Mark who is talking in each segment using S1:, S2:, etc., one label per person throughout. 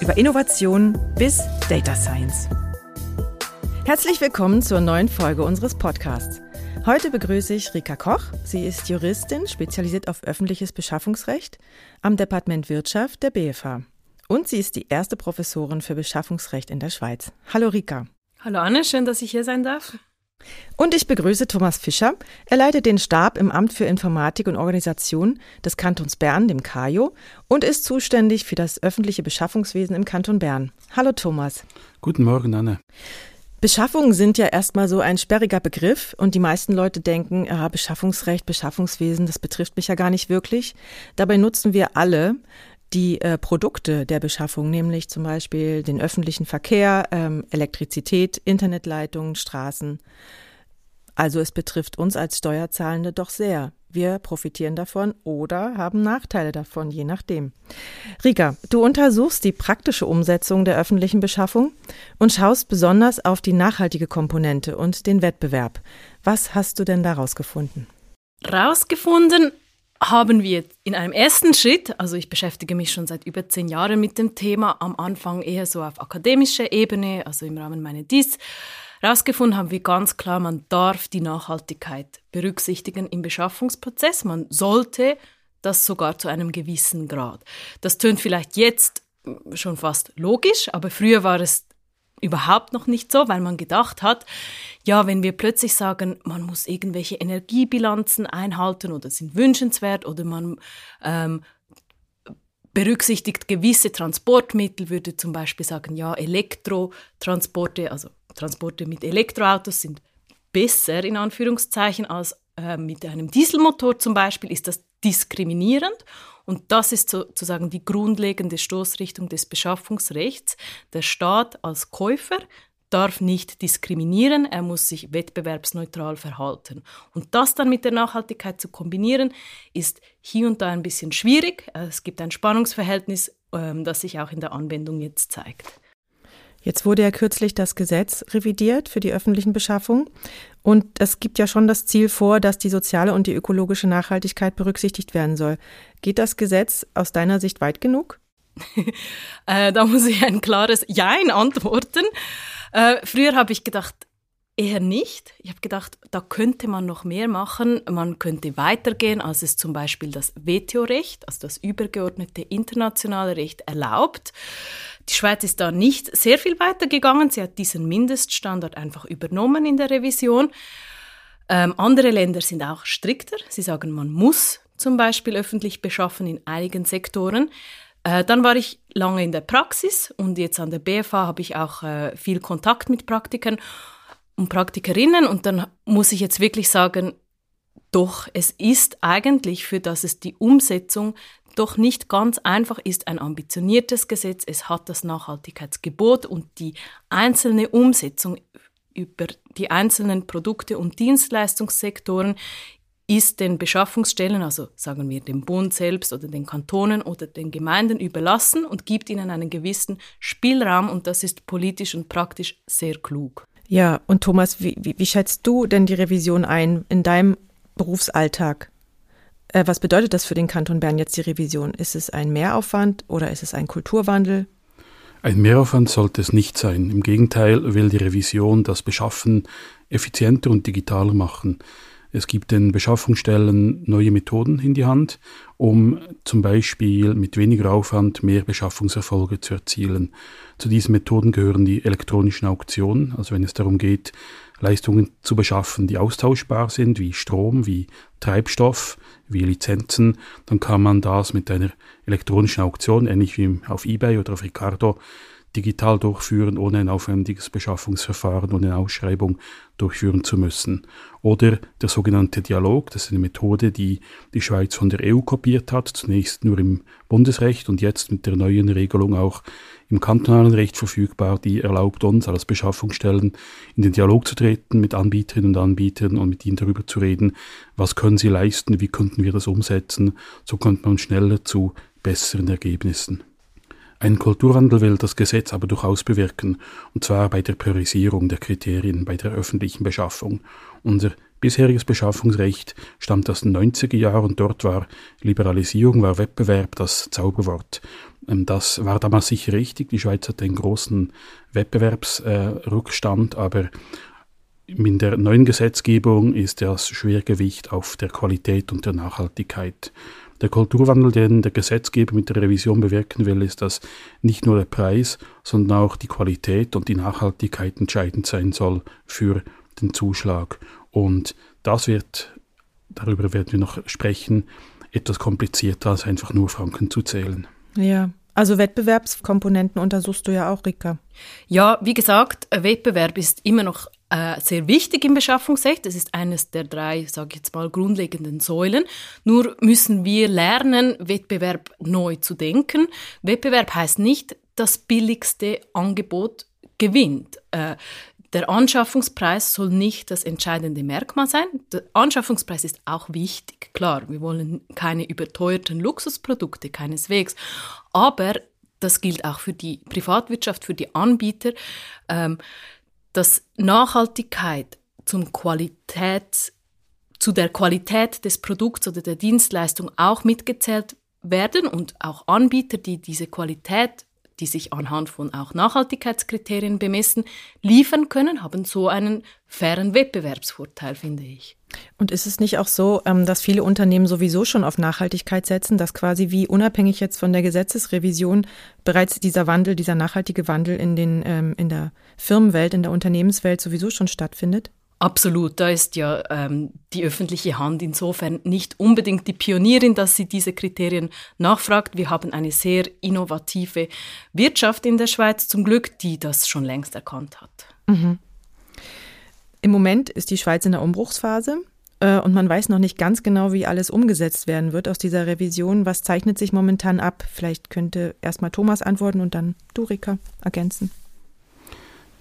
S1: über Innovation bis Data Science. Herzlich willkommen zur neuen Folge unseres Podcasts. Heute begrüße ich Rika Koch. Sie ist Juristin, spezialisiert auf öffentliches Beschaffungsrecht am Departement Wirtschaft der BFH. Und sie ist die erste Professorin für Beschaffungsrecht in der Schweiz. Hallo Rika.
S2: Hallo Anne, schön, dass ich hier sein darf.
S1: Und ich begrüße Thomas Fischer. Er leitet den Stab im Amt für Informatik und Organisation des Kantons Bern, dem KAJO, und ist zuständig für das öffentliche Beschaffungswesen im Kanton Bern. Hallo Thomas.
S3: Guten Morgen, Anne.
S1: Beschaffungen sind ja erstmal so ein sperriger Begriff und die meisten Leute denken, ja, Beschaffungsrecht, Beschaffungswesen, das betrifft mich ja gar nicht wirklich. Dabei nutzen wir alle die äh, Produkte der Beschaffung, nämlich zum Beispiel den öffentlichen Verkehr, ähm, Elektrizität, Internetleitungen, Straßen. Also es betrifft uns als Steuerzahlende doch sehr. Wir profitieren davon oder haben Nachteile davon, je nachdem. Rika, du untersuchst die praktische Umsetzung der öffentlichen Beschaffung und schaust besonders auf die nachhaltige Komponente und den Wettbewerb. Was hast du denn daraus gefunden?
S2: Rausgefunden haben wir in einem ersten Schritt, also ich beschäftige mich schon seit über zehn Jahren mit dem Thema, am Anfang eher so auf akademischer Ebene, also im Rahmen meiner Dies, Herausgefunden haben wir ganz klar, man darf die Nachhaltigkeit berücksichtigen im Beschaffungsprozess. Man sollte das sogar zu einem gewissen Grad. Das tönt vielleicht jetzt schon fast logisch, aber früher war es überhaupt noch nicht so, weil man gedacht hat, ja, wenn wir plötzlich sagen, man muss irgendwelche Energiebilanzen einhalten oder sind wünschenswert oder man ähm, berücksichtigt gewisse Transportmittel, würde zum Beispiel sagen, ja, Elektrotransporte, also Transporte mit Elektroautos sind besser in Anführungszeichen als äh, mit einem Dieselmotor zum Beispiel, ist das diskriminierend. Und das ist sozusagen die grundlegende Stoßrichtung des Beschaffungsrechts. Der Staat als Käufer darf nicht diskriminieren, er muss sich wettbewerbsneutral verhalten. Und das dann mit der Nachhaltigkeit zu kombinieren, ist hier und da ein bisschen schwierig. Es gibt ein Spannungsverhältnis, ähm, das sich auch in der Anwendung jetzt zeigt.
S1: Jetzt wurde ja kürzlich das Gesetz revidiert für die öffentlichen Beschaffungen. Und es gibt ja schon das Ziel vor, dass die soziale und die ökologische Nachhaltigkeit berücksichtigt werden soll. Geht das Gesetz aus deiner Sicht weit genug?
S2: äh, da muss ich ein klares Jein antworten. Äh, früher habe ich gedacht, Eher nicht. Ich habe gedacht, da könnte man noch mehr machen. Man könnte weitergehen, als es zum Beispiel das WTO-Recht, also das übergeordnete internationale Recht, erlaubt. Die Schweiz ist da nicht sehr viel weitergegangen. Sie hat diesen Mindeststandard einfach übernommen in der Revision. Ähm, andere Länder sind auch strikter. Sie sagen, man muss zum Beispiel öffentlich beschaffen in einigen Sektoren. Äh, dann war ich lange in der Praxis und jetzt an der BFA habe ich auch äh, viel Kontakt mit Praktikern und Praktikerinnen und dann muss ich jetzt wirklich sagen, doch, es ist eigentlich für das es die Umsetzung doch nicht ganz einfach ist, ein ambitioniertes Gesetz. Es hat das Nachhaltigkeitsgebot und die einzelne Umsetzung über die einzelnen Produkte und Dienstleistungssektoren ist den Beschaffungsstellen, also sagen wir dem Bund selbst oder den Kantonen oder den Gemeinden überlassen und gibt ihnen einen gewissen Spielraum und das ist politisch und praktisch sehr klug.
S1: Ja, und Thomas, wie, wie, wie schätzt du denn die Revision ein in deinem Berufsalltag? Äh, was bedeutet das für den Kanton Bern jetzt die Revision? Ist es ein Mehraufwand oder ist es ein Kulturwandel?
S3: Ein Mehraufwand sollte es nicht sein. Im Gegenteil will die Revision das Beschaffen effizienter und digitaler machen. Es gibt den Beschaffungsstellen neue Methoden in die Hand, um zum Beispiel mit weniger Aufwand mehr Beschaffungserfolge zu erzielen. Zu diesen Methoden gehören die elektronischen Auktionen, also wenn es darum geht, Leistungen zu beschaffen, die austauschbar sind, wie Strom, wie Treibstoff, wie Lizenzen, dann kann man das mit einer elektronischen Auktion, ähnlich wie auf eBay oder auf Ricardo, digital durchführen, ohne ein aufwendiges Beschaffungsverfahren und eine Ausschreibung durchführen zu müssen. Oder der sogenannte Dialog, das ist eine Methode, die die Schweiz von der EU kopiert hat, zunächst nur im Bundesrecht und jetzt mit der neuen Regelung auch im kantonalen Recht verfügbar, die erlaubt uns als Beschaffungsstellen in den Dialog zu treten mit Anbieterinnen und Anbietern und mit ihnen darüber zu reden, was können sie leisten, wie könnten wir das umsetzen, so kommt man schneller zu besseren Ergebnissen. Ein Kulturwandel will das Gesetz aber durchaus bewirken, und zwar bei der Priorisierung der Kriterien bei der öffentlichen Beschaffung. Unser bisheriges Beschaffungsrecht stammt aus den 90er Jahren und dort war Liberalisierung, war Wettbewerb das Zauberwort. Ähm, das war damals sicher richtig. Die Schweiz hatte einen großen Wettbewerbsrückstand, aber in der neuen Gesetzgebung ist das Schwergewicht auf der Qualität und der Nachhaltigkeit. Der Kulturwandel, den der Gesetzgeber mit der Revision bewirken will, ist, dass nicht nur der Preis, sondern auch die Qualität und die Nachhaltigkeit entscheidend sein soll für den Zuschlag. Und das wird, darüber werden wir noch sprechen, etwas komplizierter als einfach nur Franken zu zählen.
S1: Ja, also Wettbewerbskomponenten untersuchst du ja auch, Rika.
S2: Ja, wie gesagt, Wettbewerb ist immer noch äh, sehr wichtig im Beschaffungsrecht. Es ist eines der drei, sage ich jetzt mal, grundlegenden Säulen. Nur müssen wir lernen, Wettbewerb neu zu denken. Wettbewerb heißt nicht, das billigste Angebot gewinnt. Äh, der Anschaffungspreis soll nicht das entscheidende Merkmal sein. Der Anschaffungspreis ist auch wichtig, klar. Wir wollen keine überteuerten Luxusprodukte, keineswegs. Aber das gilt auch für die Privatwirtschaft, für die Anbieter, ähm, dass Nachhaltigkeit zum Qualität, zu der Qualität des Produkts oder der Dienstleistung auch mitgezählt werden und auch Anbieter, die diese Qualität die sich anhand von auch Nachhaltigkeitskriterien bemessen, liefern können, haben so einen fairen Wettbewerbsvorteil, finde ich.
S1: Und ist es nicht auch so, ähm, dass viele Unternehmen sowieso schon auf Nachhaltigkeit setzen, dass quasi wie unabhängig jetzt von der Gesetzesrevision bereits dieser Wandel, dieser nachhaltige Wandel in, den, ähm, in der Firmenwelt, in der Unternehmenswelt sowieso schon stattfindet?
S2: Absolut, da ist ja ähm, die öffentliche Hand insofern nicht unbedingt die Pionierin, dass sie diese Kriterien nachfragt. Wir haben eine sehr innovative Wirtschaft in der Schweiz zum Glück, die das schon längst erkannt hat. Mhm.
S1: Im Moment ist die Schweiz in der Umbruchsphase äh, und man weiß noch nicht ganz genau, wie alles umgesetzt werden wird aus dieser Revision. Was zeichnet sich momentan ab? Vielleicht könnte erstmal Thomas antworten und dann du, Rika, ergänzen.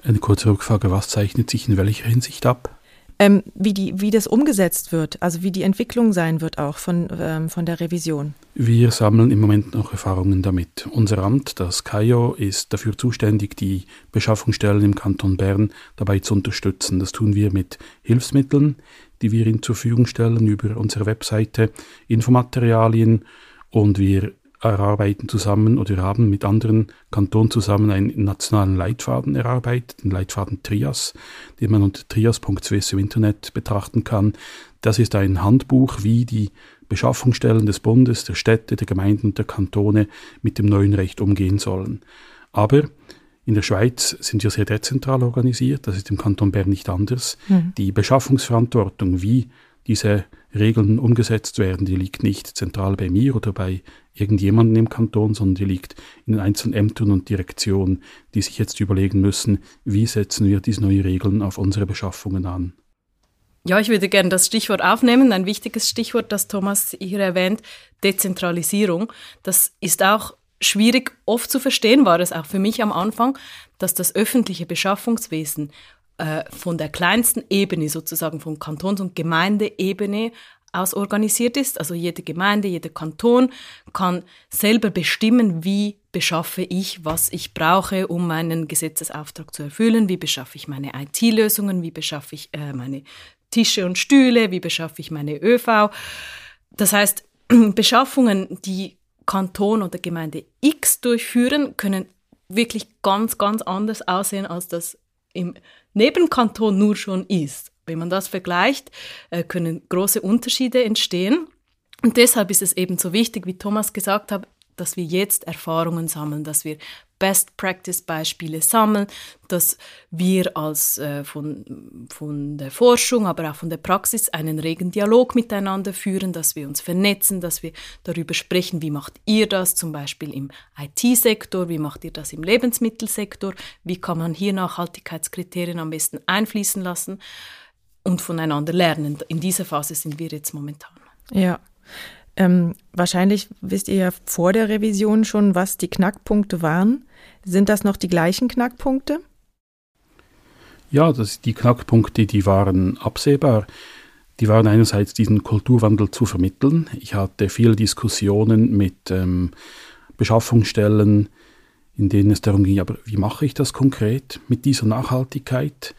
S3: Eine kurze Rückfrage, was zeichnet sich in welcher Hinsicht ab?
S1: Ähm, wie, die, wie das umgesetzt wird, also wie die Entwicklung sein wird auch von, ähm, von der Revision.
S3: Wir sammeln im Moment noch Erfahrungen damit. Unser Amt, das KAIO, ist dafür zuständig, die Beschaffungsstellen im Kanton Bern dabei zu unterstützen. Das tun wir mit Hilfsmitteln, die wir ihnen zur Verfügung stellen über unsere Webseite, Infomaterialien und wir erarbeiten zusammen oder haben mit anderen Kantonen zusammen einen nationalen Leitfaden erarbeitet, den Leitfaden Trias, den man unter trias.swiss im Internet betrachten kann. Das ist ein Handbuch, wie die Beschaffungsstellen des Bundes, der Städte, der Gemeinden und der Kantone mit dem neuen Recht umgehen sollen. Aber in der Schweiz sind wir sehr dezentral organisiert, das ist im Kanton Bern nicht anders. Mhm. Die Beschaffungsverantwortung, wie diese Regeln umgesetzt werden, die liegt nicht zentral bei mir oder bei irgendjemandem im Kanton, sondern die liegt in den einzelnen Ämtern und Direktionen, die sich jetzt überlegen müssen, wie setzen wir diese neuen Regeln auf unsere Beschaffungen an.
S2: Ja, ich würde gerne das Stichwort aufnehmen, ein wichtiges Stichwort, das Thomas hier erwähnt, Dezentralisierung. Das ist auch schwierig oft zu verstehen, war es auch für mich am Anfang, dass das öffentliche Beschaffungswesen äh, von der kleinsten Ebene, sozusagen von Kantons- und Gemeindeebene aus organisiert ist. Also jede Gemeinde, jeder Kanton kann selber bestimmen, wie beschaffe ich, was ich brauche, um meinen Gesetzesauftrag zu erfüllen, wie beschaffe ich meine IT-Lösungen, wie beschaffe ich äh, meine Tische und Stühle, wie beschaffe ich meine ÖV. Das heißt, Beschaffungen, die Kanton oder Gemeinde X durchführen, können wirklich ganz, ganz anders aussehen, als das im Nebenkanton nur schon ist. Wenn man das vergleicht, äh, können große Unterschiede entstehen. Und deshalb ist es eben so wichtig, wie Thomas gesagt hat, dass wir jetzt Erfahrungen sammeln, dass wir Best-Practice-Beispiele sammeln, dass wir als äh, von, von der Forschung, aber auch von der Praxis einen regen Dialog miteinander führen, dass wir uns vernetzen, dass wir darüber sprechen, wie macht ihr das zum Beispiel im IT-Sektor, wie macht ihr das im Lebensmittelsektor, wie kann man hier Nachhaltigkeitskriterien am besten einfließen lassen und voneinander lernen. In dieser Phase sind wir jetzt momentan.
S1: Ja. Ähm, wahrscheinlich wisst ihr ja vor der Revision schon, was die Knackpunkte waren. Sind das noch die gleichen Knackpunkte?
S3: Ja, das, die Knackpunkte, die waren absehbar. Die waren einerseits diesen Kulturwandel zu vermitteln. Ich hatte viele Diskussionen mit ähm, Beschaffungsstellen, in denen es darum ging, aber wie mache ich das konkret mit dieser Nachhaltigkeit?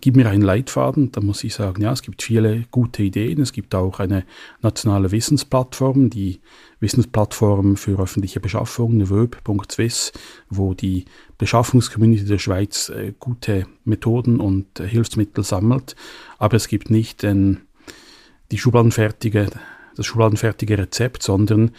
S3: Gib mir einen Leitfaden, dann muss ich sagen, ja, es gibt viele gute Ideen. Es gibt auch eine nationale Wissensplattform, die Wissensplattform für öffentliche Beschaffung, wöb.swiss, wo die Beschaffungscommunity der Schweiz äh, gute Methoden und äh, Hilfsmittel sammelt. Aber es gibt nicht den, die schubladenfertige, das schubladenfertige Rezept, sondern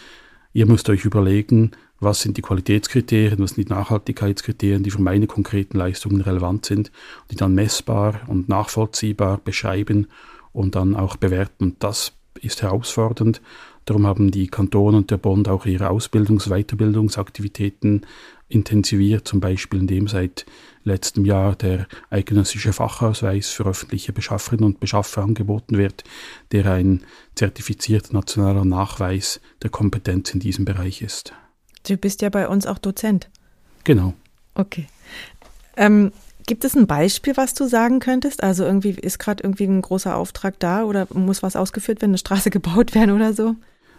S3: ihr müsst euch überlegen, was sind die Qualitätskriterien, was sind die Nachhaltigkeitskriterien, die für meine konkreten Leistungen relevant sind, die dann messbar und nachvollziehbar beschreiben und dann auch bewerten. Das ist herausfordernd. Darum haben die Kantone und der Bund auch ihre Ausbildungs-, Weiterbildungsaktivitäten intensiviert, zum Beispiel indem seit letztem Jahr der eidgenössische Fachausweis für öffentliche Beschafferinnen und Beschaffer angeboten wird, der ein zertifizierter nationaler Nachweis der Kompetenz in diesem Bereich ist.
S1: Du bist ja bei uns auch Dozent.
S3: Genau.
S1: Okay. Ähm, gibt es ein Beispiel, was du sagen könntest? Also irgendwie ist gerade irgendwie ein großer Auftrag da oder muss was ausgeführt werden, eine Straße gebaut werden oder so?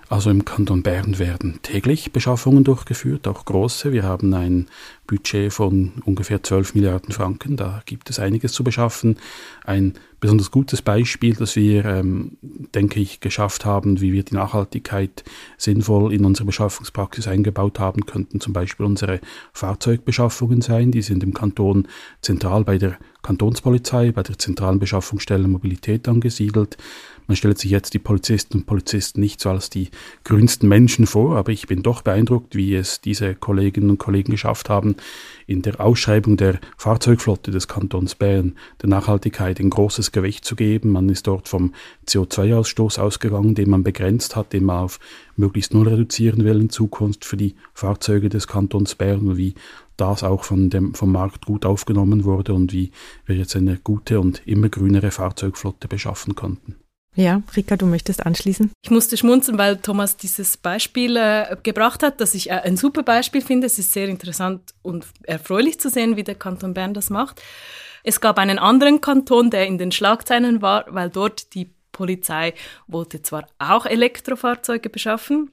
S3: Also im Kanton Bern werden täglich Beschaffungen durchgeführt, auch große. Wir haben ein Budget von ungefähr 12 Milliarden Franken. Da gibt es einiges zu beschaffen. Ein besonders gutes Beispiel, das wir, ähm, denke ich, geschafft haben, wie wir die Nachhaltigkeit sinnvoll in unsere Beschaffungspraxis eingebaut haben, könnten zum Beispiel unsere Fahrzeugbeschaffungen sein. Die sind im Kanton zentral bei der Kantonspolizei, bei der zentralen Beschaffungsstelle Mobilität angesiedelt. Man stellt sich jetzt die Polizisten und Polizisten nicht so als die grünsten Menschen vor, aber ich bin doch beeindruckt, wie es diese Kolleginnen und Kollegen geschafft haben, in der Ausschreibung der Fahrzeugflotte des Kantons Bern der Nachhaltigkeit ein großes Gewicht zu geben. Man ist dort vom CO2-Ausstoß ausgegangen, den man begrenzt hat, den man auf möglichst null reduzieren will in Zukunft für die Fahrzeuge des Kantons Bern und wie das auch von dem, vom Markt gut aufgenommen wurde und wie wir jetzt eine gute und immer grünere Fahrzeugflotte beschaffen konnten.
S1: Ja, Rika, du möchtest anschließen?
S2: Ich musste schmunzeln, weil Thomas dieses Beispiel äh, gebracht hat, das ich äh, ein super Beispiel finde. Es ist sehr interessant und erfreulich zu sehen, wie der Kanton Bern das macht. Es gab einen anderen Kanton, der in den Schlagzeilen war, weil dort die Polizei wollte zwar auch Elektrofahrzeuge beschaffen,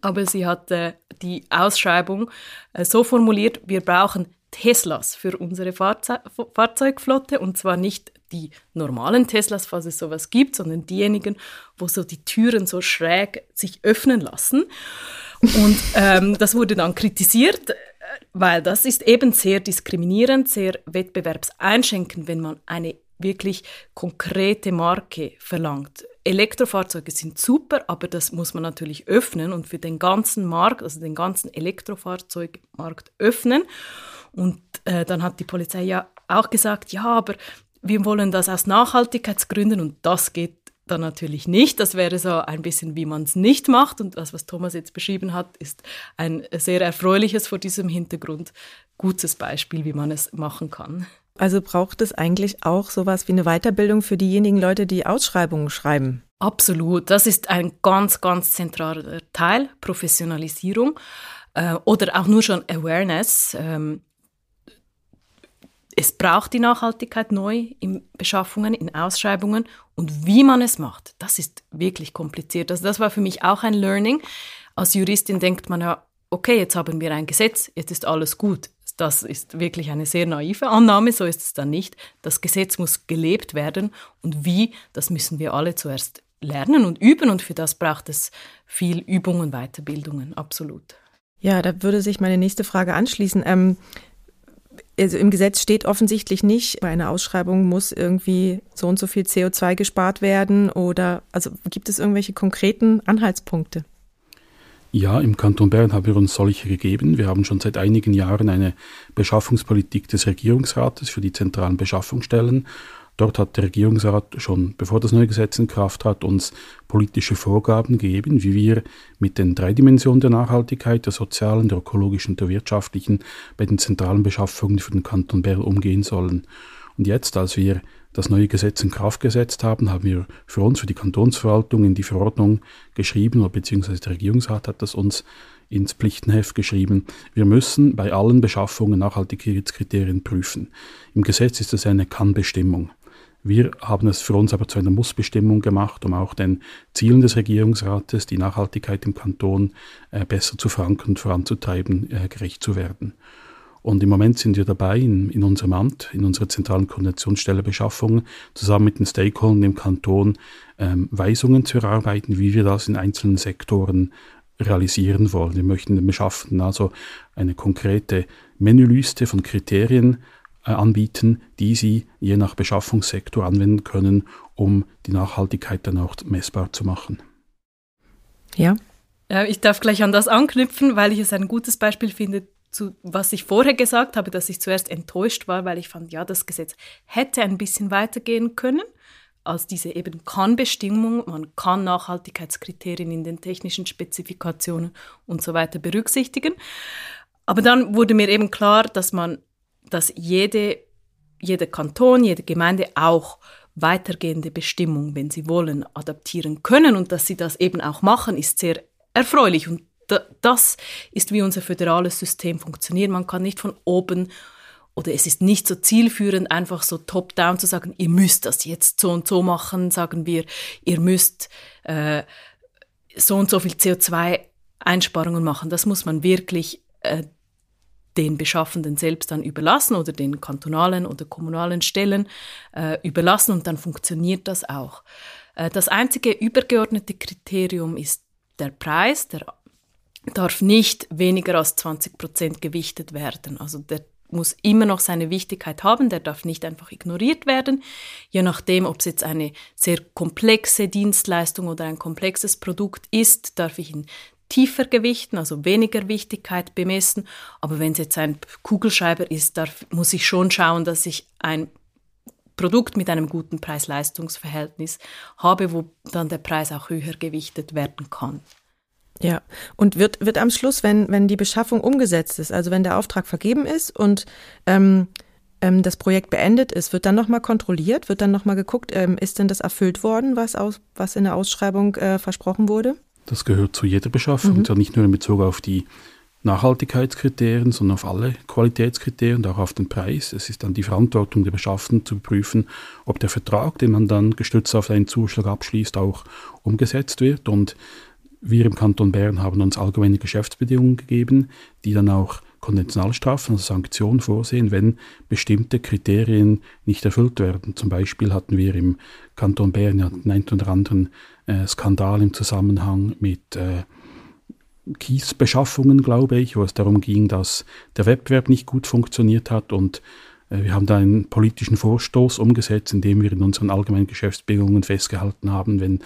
S2: aber sie hatte die Ausschreibung äh, so formuliert, wir brauchen Teslas für unsere Fahrze Fahrzeugflotte und zwar nicht die normalen Teslas, falls es sowas gibt, sondern diejenigen, wo so die Türen so schräg sich öffnen lassen. Und ähm, das wurde dann kritisiert, weil das ist eben sehr diskriminierend, sehr wettbewerbseinschränkend, wenn man eine wirklich konkrete Marke verlangt. Elektrofahrzeuge sind super, aber das muss man natürlich öffnen und für den ganzen Markt, also den ganzen Elektrofahrzeugmarkt öffnen. Und äh, dann hat die Polizei ja auch gesagt, ja, aber wir wollen das aus Nachhaltigkeitsgründen und das geht dann natürlich nicht. Das wäre so ein bisschen, wie man es nicht macht. Und das, was Thomas jetzt beschrieben hat, ist ein sehr erfreuliches vor diesem Hintergrund gutes Beispiel, wie man es machen kann.
S1: Also braucht es eigentlich auch sowas wie eine Weiterbildung für diejenigen Leute, die Ausschreibungen schreiben?
S2: Absolut. Das ist ein ganz, ganz zentraler Teil, Professionalisierung äh, oder auch nur schon Awareness. Ähm, es braucht die Nachhaltigkeit neu in Beschaffungen, in Ausschreibungen und wie man es macht, das ist wirklich kompliziert. Also das war für mich auch ein Learning. Als Juristin denkt man ja, okay, jetzt haben wir ein Gesetz, jetzt ist alles gut. Das ist wirklich eine sehr naive Annahme, so ist es dann nicht. Das Gesetz muss gelebt werden und wie, das müssen wir alle zuerst lernen und üben und für das braucht es viel Übung und Weiterbildungen, absolut.
S1: Ja, da würde sich meine nächste Frage anschließen. Ähm, also im Gesetz steht offensichtlich nicht, bei einer Ausschreibung muss irgendwie so und so viel CO2 gespart werden oder also gibt es irgendwelche konkreten Anhaltspunkte?
S3: Ja, im Kanton Bern haben wir uns solche gegeben. Wir haben schon seit einigen Jahren eine Beschaffungspolitik des Regierungsrates für die zentralen Beschaffungsstellen. Dort hat der Regierungsrat schon, bevor das neue Gesetz in Kraft trat, uns politische Vorgaben gegeben, wie wir mit den drei Dimensionen der Nachhaltigkeit, der sozialen, der ökologischen und der wirtschaftlichen, bei den zentralen Beschaffungen für den Kanton Bern umgehen sollen. Und jetzt, als wir das neue Gesetz in Kraft gesetzt haben, haben wir für uns, für die Kantonsverwaltung in die Verordnung geschrieben, beziehungsweise der Regierungsrat hat das uns ins Pflichtenheft geschrieben. Wir müssen bei allen Beschaffungen Nachhaltigkeitskriterien prüfen. Im Gesetz ist es eine Kannbestimmung. Wir haben es für uns aber zu einer Mussbestimmung gemacht, um auch den Zielen des Regierungsrates, die Nachhaltigkeit im Kanton äh, besser zu verankern und voranzutreiben, äh, gerecht zu werden. Und im Moment sind wir dabei, in, in unserem Amt, in unserer zentralen Koordinationsstelle Beschaffung, zusammen mit den Stakeholdern im Kanton ähm, Weisungen zu erarbeiten, wie wir das in einzelnen Sektoren realisieren wollen. Wir möchten den Beschaffenden also eine konkrete Menüliste von Kriterien anbieten, die sie je nach Beschaffungssektor anwenden können, um die Nachhaltigkeit dann auch messbar zu machen.
S2: Ja. Ich darf gleich an das anknüpfen, weil ich es ein gutes Beispiel finde, zu was ich vorher gesagt habe, dass ich zuerst enttäuscht war, weil ich fand, ja, das Gesetz hätte ein bisschen weitergehen können als diese eben Kann-Bestimmung. Man kann Nachhaltigkeitskriterien in den technischen Spezifikationen und so weiter berücksichtigen. Aber dann wurde mir eben klar, dass man, dass jede, jeder Kanton, jede Gemeinde auch weitergehende Bestimmungen, wenn sie wollen, adaptieren können und dass sie das eben auch machen, ist sehr erfreulich und das ist, wie unser föderales System funktioniert. Man kann nicht von oben oder es ist nicht so zielführend, einfach so top-down zu sagen, ihr müsst das jetzt so und so machen, sagen wir, ihr müsst äh, so und so viel CO2-Einsparungen machen. Das muss man wirklich äh, den Beschaffenden selbst dann überlassen oder den kantonalen oder kommunalen Stellen äh, überlassen und dann funktioniert das auch. Äh, das einzige übergeordnete Kriterium ist der Preis, der darf nicht weniger als 20 Prozent gewichtet werden. Also der muss immer noch seine Wichtigkeit haben, der darf nicht einfach ignoriert werden, je nachdem, ob es jetzt eine sehr komplexe Dienstleistung oder ein komplexes Produkt ist, darf ich ihn tiefer gewichten, also weniger Wichtigkeit bemessen. Aber wenn es jetzt ein Kugelschreiber ist, darf, muss ich schon schauen, dass ich ein Produkt mit einem guten Preis-Leistungs-Verhältnis habe, wo dann der Preis auch höher gewichtet werden kann.
S1: Ja, und wird, wird am Schluss, wenn, wenn die Beschaffung umgesetzt ist, also wenn der Auftrag vergeben ist und ähm, ähm, das Projekt beendet ist, wird dann nochmal kontrolliert, wird dann nochmal geguckt, ähm, ist denn das erfüllt worden, was, aus, was in der Ausschreibung äh, versprochen wurde?
S3: Das gehört zu jeder Beschaffung, mhm. nicht nur in Bezug auf die Nachhaltigkeitskriterien, sondern auf alle Qualitätskriterien und auch auf den Preis. Es ist dann die Verantwortung der Beschaffenden zu prüfen, ob der Vertrag, den man dann gestützt auf einen Zuschlag abschließt, auch umgesetzt wird. Und wir im Kanton Bern haben uns allgemeine Geschäftsbedingungen gegeben, die dann auch Konventionalstrafen, also Sanktionen vorsehen, wenn bestimmte Kriterien nicht erfüllt werden. Zum Beispiel hatten wir im Kanton Bern ja einen oder anderen äh, Skandal im Zusammenhang mit äh, Kiesbeschaffungen, glaube ich, wo es darum ging, dass der Wettbewerb nicht gut funktioniert hat und äh, wir haben da einen politischen Vorstoß umgesetzt, indem wir in unseren allgemeinen Geschäftsbedingungen festgehalten haben, wenn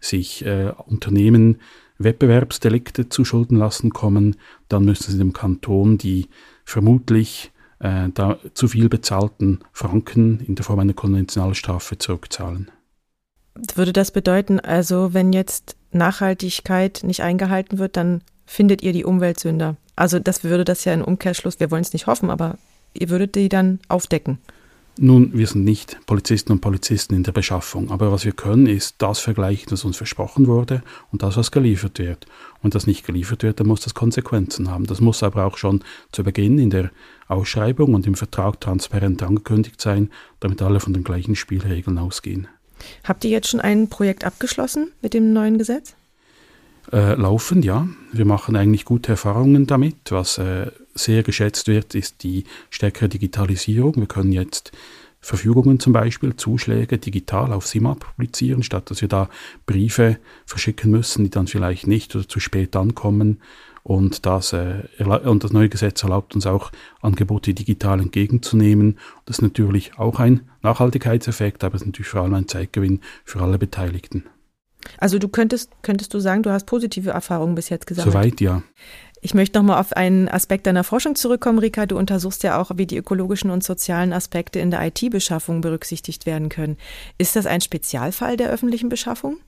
S3: sich äh, Unternehmen Wettbewerbsdelikte zu Schulden lassen kommen, dann müssen sie dem Kanton die vermutlich äh, da zu viel bezahlten Franken in der Form einer Konventionalstrafe zurückzahlen.
S1: Würde das bedeuten, also wenn jetzt Nachhaltigkeit nicht eingehalten wird, dann findet ihr die Umweltsünder? Also das würde das ja in Umkehrschluss, wir wollen es nicht hoffen, aber ihr würdet die dann aufdecken?
S3: Nun, wir sind nicht Polizisten und Polizisten in der Beschaffung, aber was wir können, ist das vergleichen, was uns versprochen wurde und das, was geliefert wird. Und das nicht geliefert wird, dann muss das Konsequenzen haben. Das muss aber auch schon zu Beginn in der Ausschreibung und im Vertrag transparent angekündigt sein, damit alle von den gleichen Spielregeln ausgehen.
S1: Habt ihr jetzt schon ein Projekt abgeschlossen mit dem neuen Gesetz?
S3: Äh, laufend, ja. Wir machen eigentlich gute Erfahrungen damit. Was äh, sehr geschätzt wird, ist die stärkere Digitalisierung. Wir können jetzt Verfügungen zum Beispiel, Zuschläge digital auf SIMAP publizieren, statt dass wir da Briefe verschicken müssen, die dann vielleicht nicht oder zu spät ankommen. Und das, äh, und das neue Gesetz erlaubt uns auch, Angebote digital entgegenzunehmen. Das ist natürlich auch ein Nachhaltigkeitseffekt, aber es ist natürlich vor allem ein Zeitgewinn für alle Beteiligten.
S1: Also du könntest, könntest du sagen, du hast positive Erfahrungen bis jetzt gesammelt?
S3: Soweit ja.
S1: Ich möchte nochmal auf einen Aspekt deiner Forschung zurückkommen, Rika. Du untersuchst ja auch, wie die ökologischen und sozialen Aspekte in der IT-Beschaffung berücksichtigt werden können. Ist das ein Spezialfall der öffentlichen Beschaffung?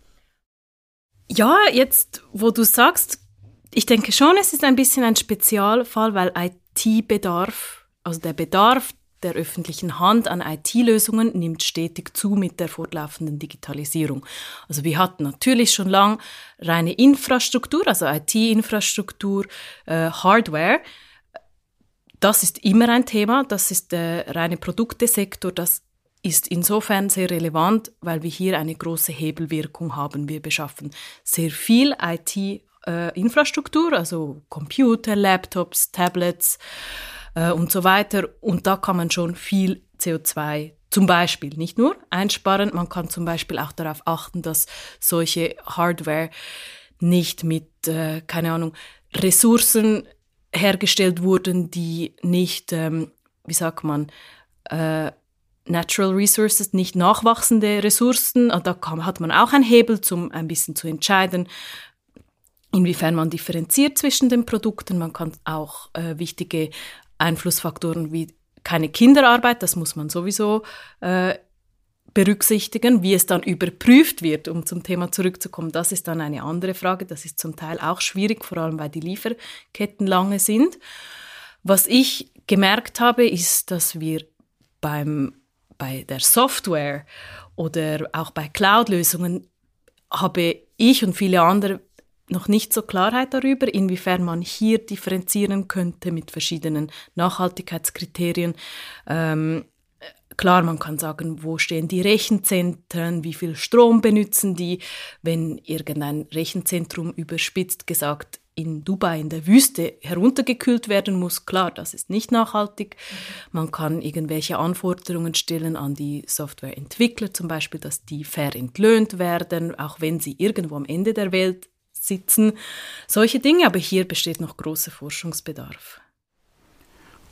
S2: Ja, jetzt, wo du sagst, ich denke schon, es ist ein bisschen ein Spezialfall, weil IT-Bedarf, also der Bedarf der öffentlichen Hand an IT-Lösungen nimmt stetig zu mit der fortlaufenden Digitalisierung. Also wir hatten natürlich schon lang reine Infrastruktur, also IT-Infrastruktur, äh, Hardware. Das ist immer ein Thema, das ist der reine Produktesektor, das ist insofern sehr relevant, weil wir hier eine große Hebelwirkung haben. Wir beschaffen sehr viel IT-Infrastruktur, äh, also Computer, Laptops, Tablets, äh, und so weiter. Und da kann man schon viel CO2 zum Beispiel nicht nur einsparen, man kann zum Beispiel auch darauf achten, dass solche Hardware nicht mit, äh, keine Ahnung, Ressourcen hergestellt wurden, die nicht, ähm, wie sagt man, äh, Natural Resources, nicht nachwachsende Ressourcen. Da kann, hat man auch einen Hebel, um ein bisschen zu entscheiden, inwiefern man differenziert zwischen den Produkten. Man kann auch äh, wichtige Einflussfaktoren wie keine Kinderarbeit, das muss man sowieso äh, berücksichtigen. Wie es dann überprüft wird, um zum Thema zurückzukommen, das ist dann eine andere Frage. Das ist zum Teil auch schwierig, vor allem weil die Lieferketten lange sind. Was ich gemerkt habe, ist, dass wir beim, bei der Software oder auch bei Cloud-Lösungen habe ich und viele andere noch nicht so Klarheit darüber, inwiefern man hier differenzieren könnte mit verschiedenen Nachhaltigkeitskriterien. Ähm, klar, man kann sagen, wo stehen die Rechenzentren, wie viel Strom benutzen die. Wenn irgendein Rechenzentrum überspitzt gesagt in Dubai in der Wüste heruntergekühlt werden muss, klar, das ist nicht nachhaltig. Man kann irgendwelche Anforderungen stellen an die Softwareentwickler, zum Beispiel, dass die fair entlöhnt werden, auch wenn sie irgendwo am Ende der Welt sitzen. Solche Dinge, aber hier besteht noch großer Forschungsbedarf.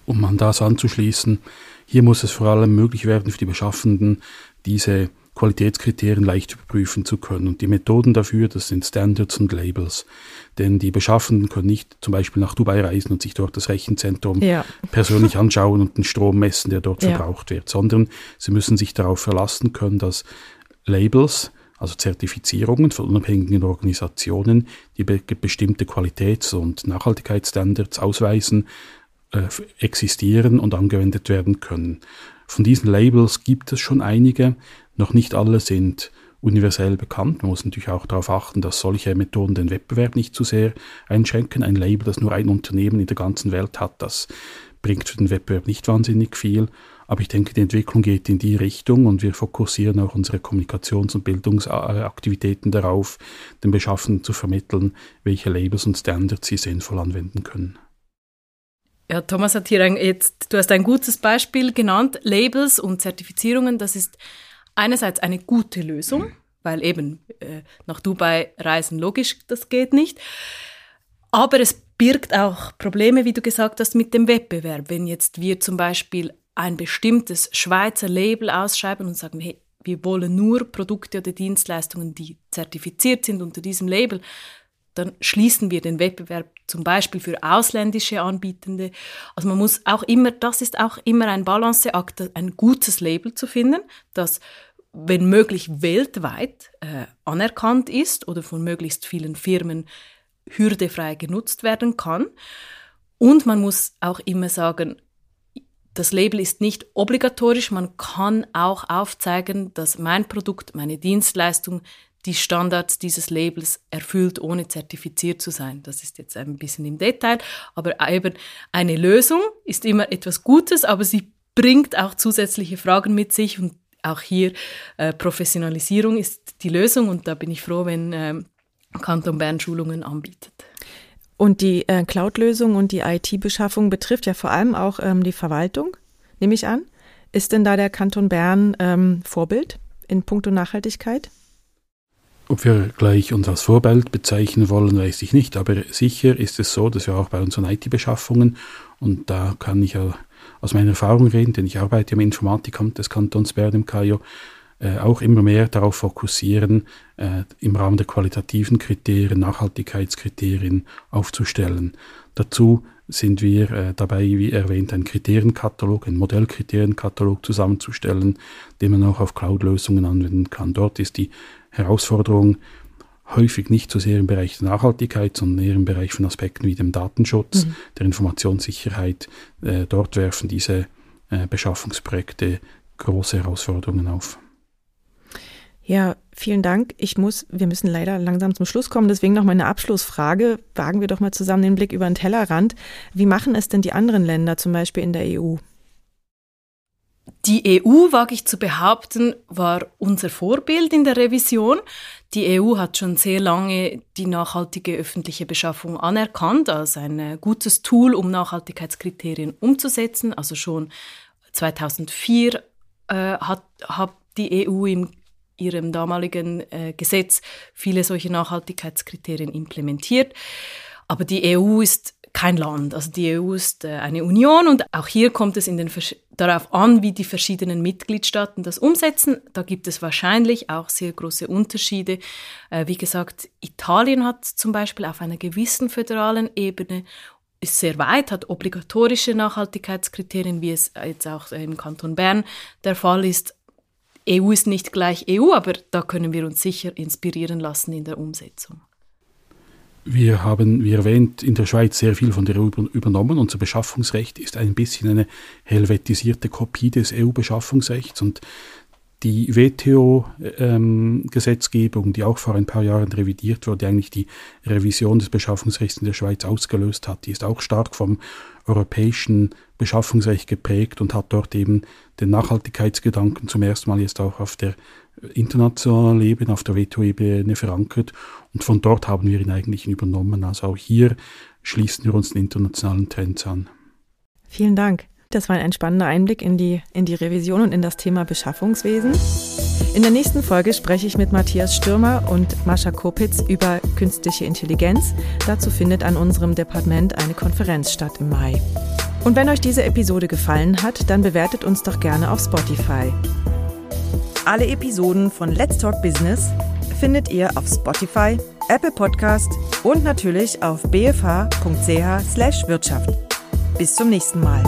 S3: Um an das anzuschließen, hier muss es vor allem möglich werden für die Beschaffenden, diese Qualitätskriterien leicht überprüfen zu können. Und die Methoden dafür, das sind Standards und Labels. Denn die Beschaffenden können nicht zum Beispiel nach Dubai reisen und sich dort das Rechenzentrum ja. persönlich anschauen und den Strom messen, der dort ja. verbraucht wird, sondern sie müssen sich darauf verlassen können, dass Labels also Zertifizierungen von unabhängigen Organisationen, die be bestimmte Qualitäts- und Nachhaltigkeitsstandards ausweisen, äh, existieren und angewendet werden können. Von diesen Labels gibt es schon einige, noch nicht alle sind universell bekannt. Man muss natürlich auch darauf achten, dass solche Methoden den Wettbewerb nicht zu sehr einschränken. Ein Label, das nur ein Unternehmen in der ganzen Welt hat, das bringt für den Wettbewerb nicht wahnsinnig viel. Aber ich denke, die Entwicklung geht in die Richtung und wir fokussieren auch unsere Kommunikations- und Bildungsaktivitäten darauf, den Beschaffenden zu vermitteln, welche Labels und Standards sie sinnvoll anwenden können.
S2: Ja, Thomas hat hier ein, jetzt, du hast ein gutes Beispiel genannt. Labels und Zertifizierungen, das ist einerseits eine gute Lösung, weil eben äh, nach Dubai reisen logisch, das geht nicht. Aber es birgt auch Probleme, wie du gesagt hast, mit dem Wettbewerb. Wenn jetzt wir zum Beispiel ein bestimmtes Schweizer Label ausschreiben und sagen, hey, wir wollen nur Produkte oder Dienstleistungen, die zertifiziert sind unter diesem Label, dann schließen wir den Wettbewerb zum Beispiel für ausländische Anbietende. Also man muss auch immer, das ist auch immer ein Balanceakt, ein gutes Label zu finden, das wenn möglich weltweit äh, anerkannt ist oder von möglichst vielen Firmen hürdefrei genutzt werden kann. Und man muss auch immer sagen, das Label ist nicht obligatorisch, man kann auch aufzeigen, dass mein Produkt, meine Dienstleistung die Standards dieses Labels erfüllt, ohne zertifiziert zu sein. Das ist jetzt ein bisschen im Detail, aber eben eine Lösung ist immer etwas Gutes, aber sie bringt auch zusätzliche Fragen mit sich und auch hier äh, Professionalisierung ist die Lösung und da bin ich froh, wenn äh, Kanton Bern Schulungen anbietet.
S1: Und die äh, Cloud-Lösung und die IT-Beschaffung betrifft ja vor allem auch ähm, die Verwaltung, nehme ich an. Ist denn da der Kanton Bern ähm, Vorbild in puncto Nachhaltigkeit?
S3: Ob wir gleich uns als Vorbild bezeichnen wollen, weiß ich nicht, aber sicher ist es so, dass wir auch bei unseren IT-Beschaffungen, und da kann ich ja aus meiner Erfahrung reden, denn ich arbeite im Informatikamt des Kantons Bern im KIO, äh, auch immer mehr darauf fokussieren, äh, im Rahmen der qualitativen Kriterien, Nachhaltigkeitskriterien aufzustellen. Dazu sind wir äh, dabei, wie erwähnt, einen Kriterienkatalog, einen Modellkriterienkatalog zusammenzustellen, den man auch auf Cloud-Lösungen anwenden kann. Dort ist die Herausforderung häufig nicht so sehr im Bereich der Nachhaltigkeit, sondern eher im Bereich von Aspekten wie dem Datenschutz, mhm. der Informationssicherheit. Äh, dort werfen diese äh, Beschaffungsprojekte große Herausforderungen auf.
S1: Ja, vielen Dank. Ich muss, wir müssen leider langsam zum Schluss kommen. Deswegen noch meine Abschlussfrage. Wagen wir doch mal zusammen den Blick über den Tellerrand. Wie machen es denn die anderen Länder, zum Beispiel in der EU?
S2: Die EU, wage ich zu behaupten, war unser Vorbild in der Revision. Die EU hat schon sehr lange die nachhaltige öffentliche Beschaffung anerkannt als ein äh, gutes Tool, um Nachhaltigkeitskriterien umzusetzen. Also schon 2004 äh, hat, hat die EU im ihrem damaligen äh, Gesetz viele solche Nachhaltigkeitskriterien implementiert. Aber die EU ist kein Land. Also die EU ist äh, eine Union und auch hier kommt es in den darauf an, wie die verschiedenen Mitgliedstaaten das umsetzen. Da gibt es wahrscheinlich auch sehr große Unterschiede. Äh, wie gesagt, Italien hat zum Beispiel auf einer gewissen föderalen Ebene ist sehr weit, hat obligatorische Nachhaltigkeitskriterien, wie es jetzt auch im Kanton Bern der Fall ist. EU ist nicht gleich EU, aber da können wir uns sicher inspirieren lassen in der Umsetzung.
S3: Wir haben, wie erwähnt, in der Schweiz sehr viel von der EU übernommen. Unser Beschaffungsrecht ist ein bisschen eine helvetisierte Kopie des EU-Beschaffungsrechts und die WTO-Gesetzgebung, ähm, die auch vor ein paar Jahren revidiert wurde, eigentlich die Revision des Beschaffungsrechts in der Schweiz ausgelöst hat, die ist auch stark vom europäischen Beschaffungsrecht geprägt und hat dort eben den Nachhaltigkeitsgedanken zum ersten Mal jetzt auch auf der internationalen Ebene, auf der WTO-Ebene verankert. Und von dort haben wir ihn eigentlich übernommen. Also auch hier schließen wir uns den internationalen Trends an.
S1: Vielen Dank. Das war ein spannender Einblick in die, in die Revision und in das Thema Beschaffungswesen. In der nächsten Folge spreche ich mit Matthias Stürmer und Mascha Kopitz über künstliche Intelligenz. Dazu findet an unserem Departement eine Konferenz statt im Mai. Und wenn euch diese Episode gefallen hat, dann bewertet uns doch gerne auf Spotify. Alle Episoden von Let's Talk Business findet ihr auf Spotify, Apple Podcast und natürlich auf bfh.ch/wirtschaft. Bis zum nächsten Mal.